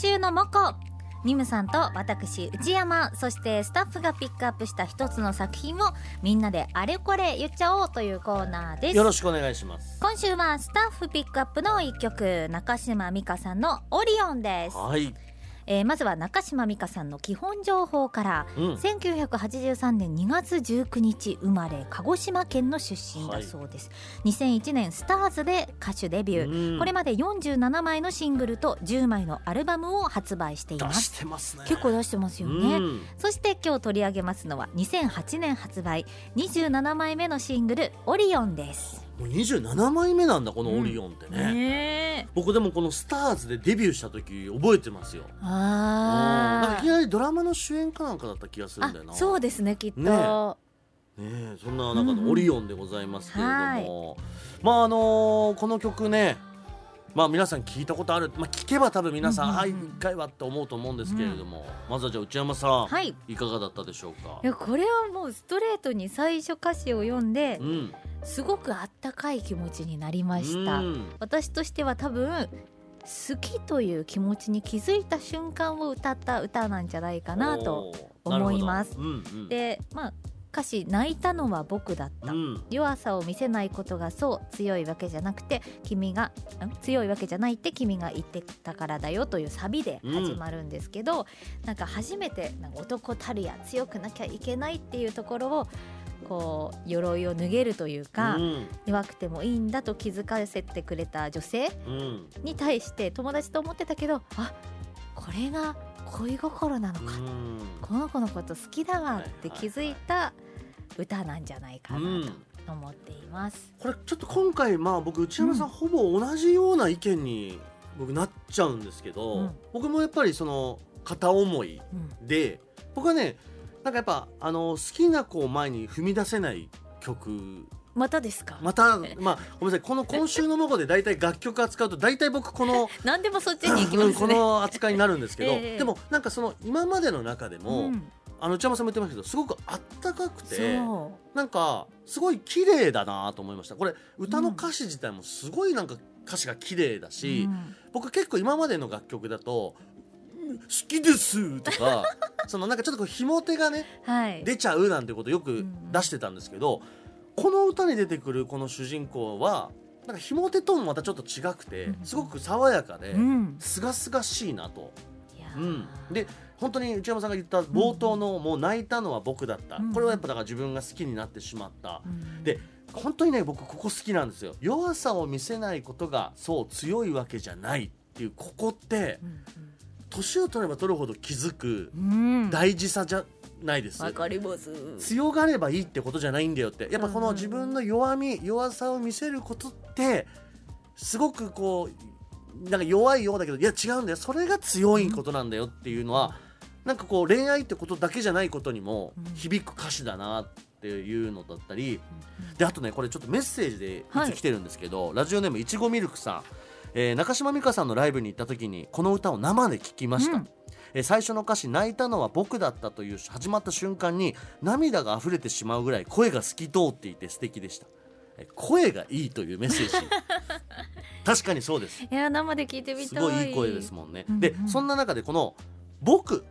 今週のモコ。ニムさんと私内山そしてスタッフがピックアップした一つの作品をみんなであれこれ言っちゃおうというコーナーです。よろしくお願いします。今週はスタッフピックアップの一曲中島美嘉さんのオリオンです、はい、えーまずは中島美嘉さんの基本情報から。うん、1983年2月19日生まれ鹿児島県の出身だそうです、2001年スターズで歌手デビュー、うん。これまで47枚のシングルと10枚のアルバムを発売していま出すしてますね。結構出してますよね、うん。そして今日取り上げますのは2008年発売。27枚目のシングル「オリオン」です。もう27枚目なんだこのオリオンってね、ね僕でもこのスターズでデビューした時覚えてますようん。なんかあいきなりドラマの主演かなんかだった気がするんあだよな。そうですねきっと、ねねえそんな中うんうんのオリオンでございますけれども、まああのーこの曲ねまあ皆さん聞いたことある、まあ、聞けば多分皆さん、うんうんうん。はい一回はって思うと思うんですけれども、まずはじゃあ内山さん、はい。いかがだったでしょうか？いやこれはもうストレートに最初歌詞を読んでうん。すごくあったかい気持ちになりました。うん。私としては多分好きという気持ちに気づいた瞬間を歌った歌なんじゃないかなと思います。うんうん。でまあ歌詞「泣いたのは僕だった」うん。弱さを見せないことがそう強いわけじゃなくて君がん？強いわけじゃないって君が言ってたからだよというサビで始まるんですけど、なんか初めてなんか男たるや強くなきゃいけないっていうところをこう鎧を脱げるというか、うん。弱くてもいいんだと気づかせてくれた女性うん。に対して友達と思ってたけどあこれが恋心なのか、うん。この子のこと好きだわって気づいた歌なんじゃないかうなん。と思っています。これちょっと今回まあ僕内山さん、うん。ほぼ同じような意見に僕なっちゃうんですけど、うん。僕もやっぱりその片思いうん。で僕はねなんかやっぱあの好きな子を前に踏み出せない曲。またですか、またまあごめんなさい。この今週の「モゴ」で大体楽曲扱うと大体僕この 何でもそっちに行きますね。この扱いになるんですけど、ええ。でもなんかその今までの中でも、うん。あの内山さんも言ってましたけどすごくあったかくてそなんかすごい綺麗だなと思いました。これ歌の歌詞自体もすごいなんか歌詞が綺麗だう、し、うん。僕結構今までの楽曲だと「うん好きです」とか そのなんかちょっとこうひも手がねはい、出ちゃうなんてことよく出してたんですけど、この歌に出てくるこの主人公はなんかひも手ともまたちょっと違くてうん。すごく爽やかでうん、すがすがしいなと。うん、で本当に内山さんが言った冒頭の「もう泣いたのは僕だった」うん。これはやっぱだから自分が好きになってしまった。うん。で本当にね僕ここ好きなんですよ。弱さを見せないことがそう強いわけじゃないっていうここってうん年を取れば取るほど気づくうん。うん大事さじゃないです。わかります。強がればいいってことじゃないんだよって。やっぱこうんうんの自分の弱み弱さを見せることってすごくこうなんか弱いようだけどいや違うんだよ。それが強いことなんだよっていうのはなんかこう恋愛ってことだけじゃないことにもうん。響く歌詞だなっていうのだったり。であとねこれちょっとメッセージでいつ来てるんですけど、ラジオネームいちごミルクさん、えー中島美嘉さんのライブに行った時にこの歌を生で聴きました、うん。えー最初の歌詞「泣いたのは僕だった」という始まった。瞬間に涙が溢れてしまうぐらい声が透き通っていて素敵でした。えー声がいいというメッセージ。確かにそうです。いや生で聞いてみたい。すごいいい声ですもんね、うんうんでそんな中でこの「僕」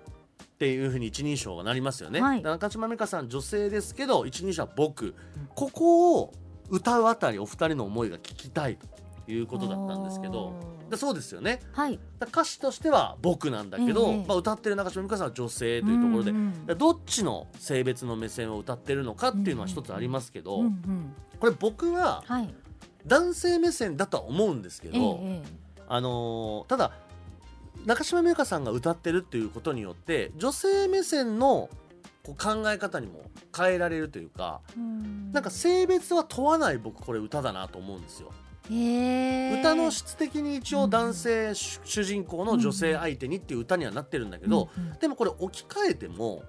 っていうふうに一人称がなりますよね、はい。中島美嘉さん女性ですけど一人称は僕、ここを歌うあたりお二人の思いが聞きたいということだったんですけどおー。でそうですよね。はい。だ歌詞としては僕なんだけど、ええ。まあ、歌ってる中島美嘉さんは女性というところで、うんうんでどっちの性別の目線を歌ってるのかっていうのは一つありますけど、うんうんこれ僕ははい。男性目線だとは思うんですけええど、え。あのーただ中島美嘉さんが歌ってるっていうことによって女性目線のこう考え方にも変えられるというか、えうん。なんか性別は問わない僕これ歌だなと思うんですよ。歌の質的に一応男性主主人公の女性相手にっていう歌にはなってるんだけど、でもこれ置き換えても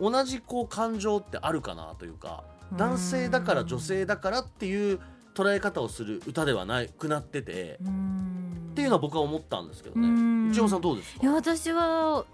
同じこう感情ってあるかなというか男性だから女性だからっていう捉え方をする歌ではなくなっててうん。っていうのは僕は思ったんですけどうん。ね内山さんどうですか？いや私は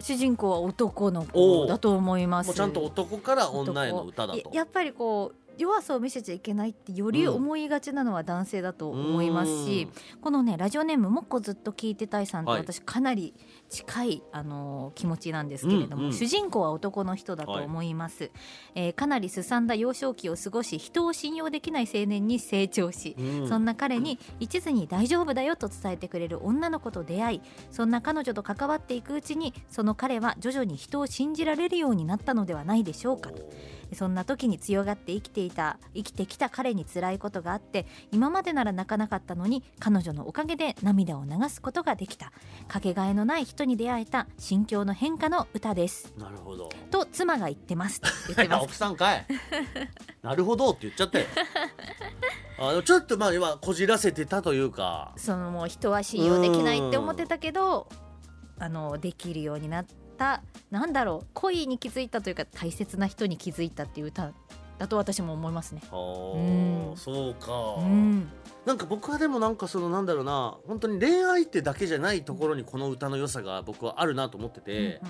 主人公は男の子だと思います。ちゃんと男から女への歌だと。ややっぱりこう弱さを見せちゃいけないってより思いがちなのは男性だと思いますし、このねラジオネームもっこずっと聞いてたいさんとはい。私かなり近い、あのー気持ちなんですけれども、うんうん。主人公は男の人だと思います、えーかなりすさんだ幼少期を過ごし人を信用できない青年に成長し、うん。そんな彼に一途に大丈夫だよと伝えてくれる女の子と出会いそんな彼女と関わっていくうちにその彼は徐々に人を信じられるようになったのではないでしょうか。とそんな時に強がって生きていた生きてきた彼に辛いことがあって今までなら泣かなかったのに彼女のおかげで涙を流すことができた。かけがえのない人に出会えた心境の変化の歌です。なるほど。と妻が言ってます。って言ってます。奥さんかい。なるほどって言っちゃったよあちょっとまあ今こじらせてたというか。そのもう人は信用できないって思ってたけどあのできるようになった。なんだろう。恋に気づいたというか大切な人に気づいたっていう歌だと私も思いますね。あうん。ーそうか、うん、なんか僕はでもなんかそのなんだろうな本当に恋愛ってだけじゃないところにこの歌の良さが僕はあるなと思ってて、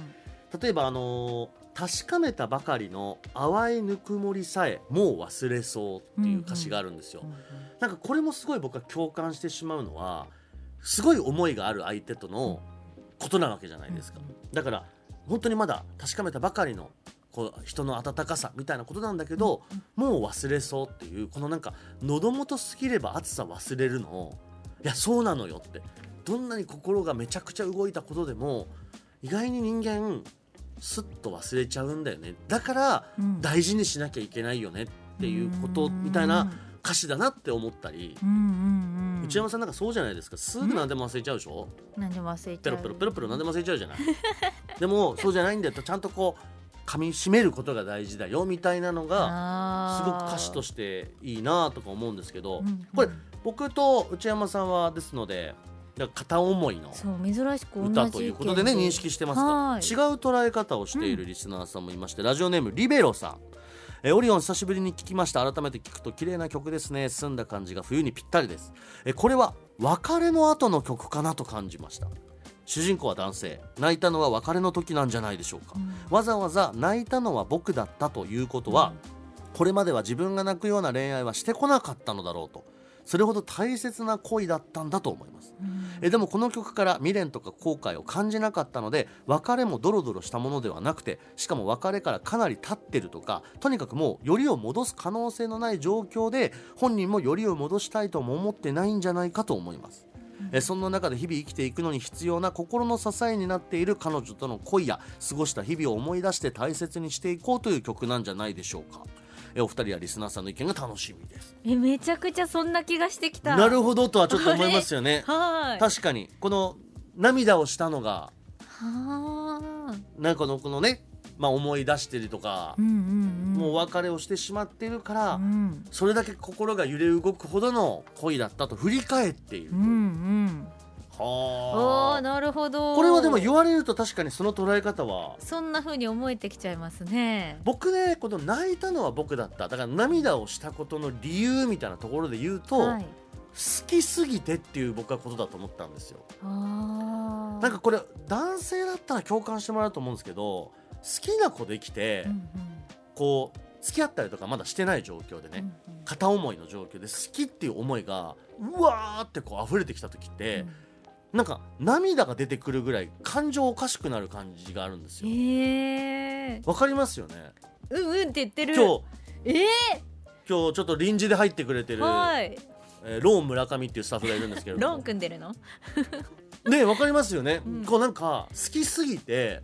例えばあのー確かめたばかりの淡いぬくもりさえもう忘れそうっていう歌詞があるんですよ、うんうんなんかこれもすごい僕は共感してしまうのはすごい思いがある相手とのことなわけじゃないですか、だから本当にまだ確かめたばかりのこう人の温かさみたいなことなんだけど、もう忘れそうっていうこのなんか喉元過ぎれば暑さ忘れるの。いやそうなのよって。どんなに心がめちゃくちゃ動いたことでも意外に人間スッと忘れちゃうんだよね。だからうん。大事にしなきゃいけないよねっていうことみたいな歌詞だなって思ったり、内山さんなんかそうじゃないですか。すぐ何でも忘れちゃうでしょ、何でも忘れちゃう。ペロペロペロペロ何でも忘れちゃうじゃない？でもそうじゃないんだよとちゃんとこう噛み締めることが大事だよみたいなのがすごく歌詞とししていいなとか思うんですけど、うんこれ僕と内山さんはですので片思いの歌ということでね認識してますはい。が違う捉え方をしているリスナーさんもいまして、ラジオネームリベロさん。えーオリオン久しぶりに聞きました。改めて聞くと綺麗な曲ですね。澄んだ感じが冬にぴったりです。えーこれは別れの後の曲かなと感じました主人公は男性。泣いたのは別れの時なんじゃないでしょうか、うん。わざわざ泣いたのは僕だったということは、これまでは自分が泣くような恋愛はしてこなかったのだろうと。それほど大切な恋だったんだと思います。うん。えでもこの曲から未練とか後悔を感じなかったので別れもドロドロしたものではなくてしかも別れからかなり経ってるとかとにかくもうよりを戻す可能性のない状況で本人もよりを戻したいとも思ってないんじゃないかと思います。えそんな中で日々生きていくのに必要な心の支えになっている彼女との恋や過ごした日々を思い出して大切にしていこうという曲なんじゃないでしょうか。えお二人やリスナーさんの意見が楽しみです。えめちゃくちゃそんな気がしてきた。なるほどとはちょっと思いますよね。はい。確かにこの涙をしたのがはあ。なんかこのこのね、まあ、思い出してるとかう、んうんうんもうお別れをしてしまっているから、うん。それだけ心が揺れ動くほどの恋だったと振り返っている、うんうん。はあ。なるほど。これはでも言われると確かにその捉え方は。そんな風に思えてきちゃいますね。僕ねこの泣いたのは僕だった。だから涙をしたことの理由みたいなところで言うと、はい。好きすぎてっていう僕はことだと思ったんですよ。なんかこれ男性だったら共感してもらうと思うんですけど好きな子できて、うんこう付き合ったりとかまだしてない状況でね、うんうん。片思いの状況で好きっていう思いがうわーってこう溢れてきた時って、なんか涙が出てくるぐらい感情おかしくなる感じがあるんですうんよ。えー、わかりますよね？うんうんって言ってる。今日。え今日ちょっと臨時で入ってくれてー、る、はい。えーローン村上っていうスタッフがいるんですけれどロンも組んでるの？ねわかりますよね、うん。こうなんか好きすぎて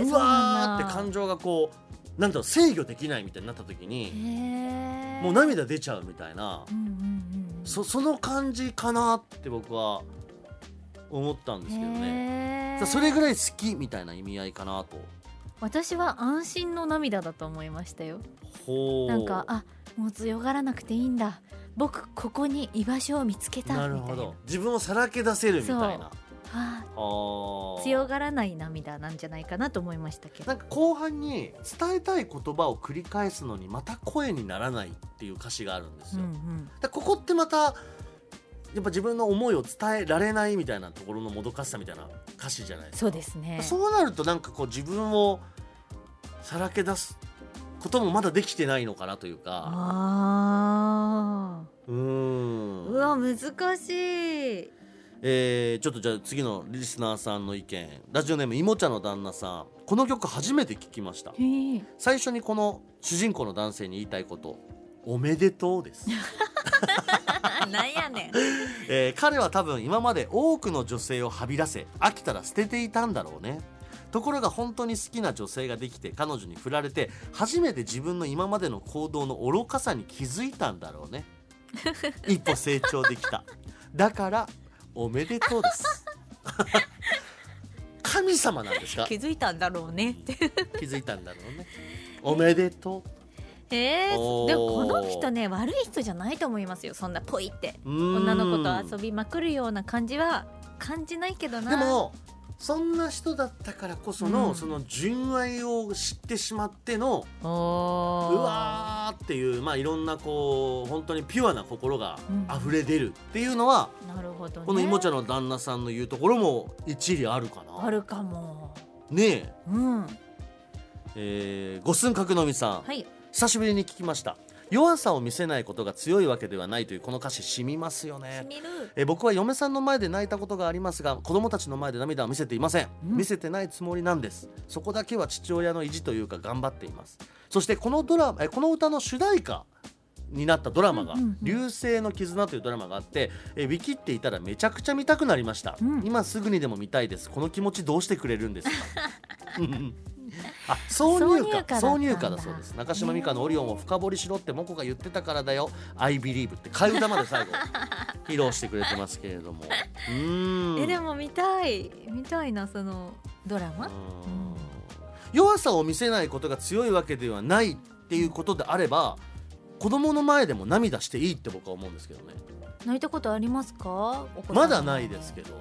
うわーって感情がこうなんだろう制御できないみたいになった時にもう涙出ちゃうみたいなうんうんうんそその感じかなって僕は思ったんですけどね。それぐらい好きみたいな意味合いかなと。私は安心の涙だと思いましたよ。ほう。なんかあもう強がらなくていいんだ。僕ここに居場所を見つけたなるみたいな。ほど。自分をさらけ出せるみたいな。強がらない涙なんじゃないかなと思いましたけど。なんか後半に伝えたい言葉を繰り返すのにまた声にならないっていう歌詞があるんですよ。うんうん。だここってまたやっぱ自分の思いを伝えられないみたいなところのもどかしさみたいな歌詞じゃないですか。そうですね。そうなるとなんかこう自分をさらけ出すこともまだできてないのかなというか。あうん。うわ難しいえーちょっとじゃあ次のリスナーさんの意見。ラジオネームいもちゃの旦那さん。この曲初めて聞きました。最初にこの主人公の男性に言いたいことおめでとうです、なんやねん。えー彼は多分今まで多くの女性をはびらせ飽きたら捨てていたんだろうね。ところが本当に好きな女性ができて彼女に振られて初めて自分の今までの行動の愚かさに気づいたんだろうね。一歩成長できた。だからおめでとうです。神様なんですか？気づいたんだろうね。って気づいたんだろうね。おめでとえおーー、でもこの人ね悪い人じゃないと思いますよ。そんなポイって。女の子と遊びまくるような感じは感じないけどな。でもそんな人だったからこその、うん。その純愛を知ってしまってのおうーわーっていうまあいろんなこう本当にピュアな心がうん。溢れ出るっていうのは、なるほどね。このいもちゃんの旦那さんの言うところも一理あるかな。あるかも。ねえ。うん。えー、ご寸角のみさん、はい。久しぶりに聞きました弱さを見せないことが強いわけではないというこの歌詞染みますよね。えー僕は嫁さんの前で泣いたことがありますが子供たちの前で涙を見せていません、うん見せてないつもりなんです。そこだけは父親の意地というか頑張っています。そしてこのドラえーこの歌の主題歌になったドラマがうんうんうん「流星の絆」というドラマがあって、えーウィキっていたらめちゃくちゃ見たくなりました、うん。今すぐにでも見たいです。この気持ちどうしてくれるんですか？う ん あ挿入歌。挿挿入入歌だそうです。中島美嘉の「オリオンを深掘りしろ」ってモコが言ってたからだよ「I believe」って替え歌まで最後 披露してくれてますけれども。うーん。えでも見たい。見たいなそのドラマ？うん。弱さを見せないことが強いわけではないっていうことであれば子供の前でも涙していいって僕は思うんですけどね。泣いたことありますか？まだないですけど、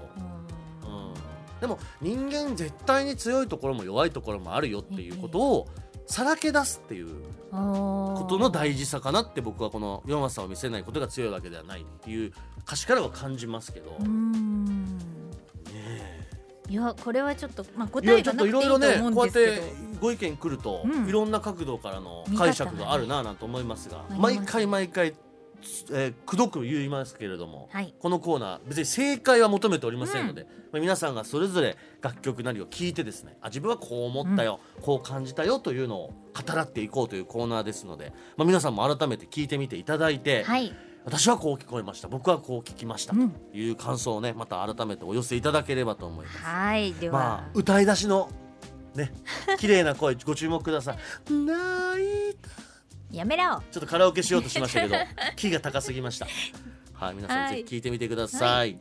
でも人間絶対に強いところも弱いところもあるよっていうことをさらけ出すっていうこことの大事さかなって僕はこの弱さを見せないことが強いわけではないっていう歌詞からは感じますけど、いやこれはちょっとまあ答いやちょっえがなくていいとといろいろね思うんこうやってですけどご意見来ると、うん。いろんな角度からの解釈があるななんて思いますが、あります。毎回毎回、えー、くどく言いますけれども、はい。このコーナー別に正解は求めておりませんので、まあ、皆さんがそれぞれ楽曲なりを聞いてですねあ自分はこう思ったよ、こう感じたよというのを語らっていこうというコーナーですので、まあ、皆さんも改めて聞いてみていただいて、はい。私はこう聞こえました。僕はこう聞きました、うん。という感想をねまた改めてお寄せいただければと思います。はい。では、まあ歌い出しのね綺麗な声ご注目ください。泣いたやめろ。ちょっとカラオケしようとしましたけど キーが高すぎました。はい皆さんはい。ぜひ聞いてみてください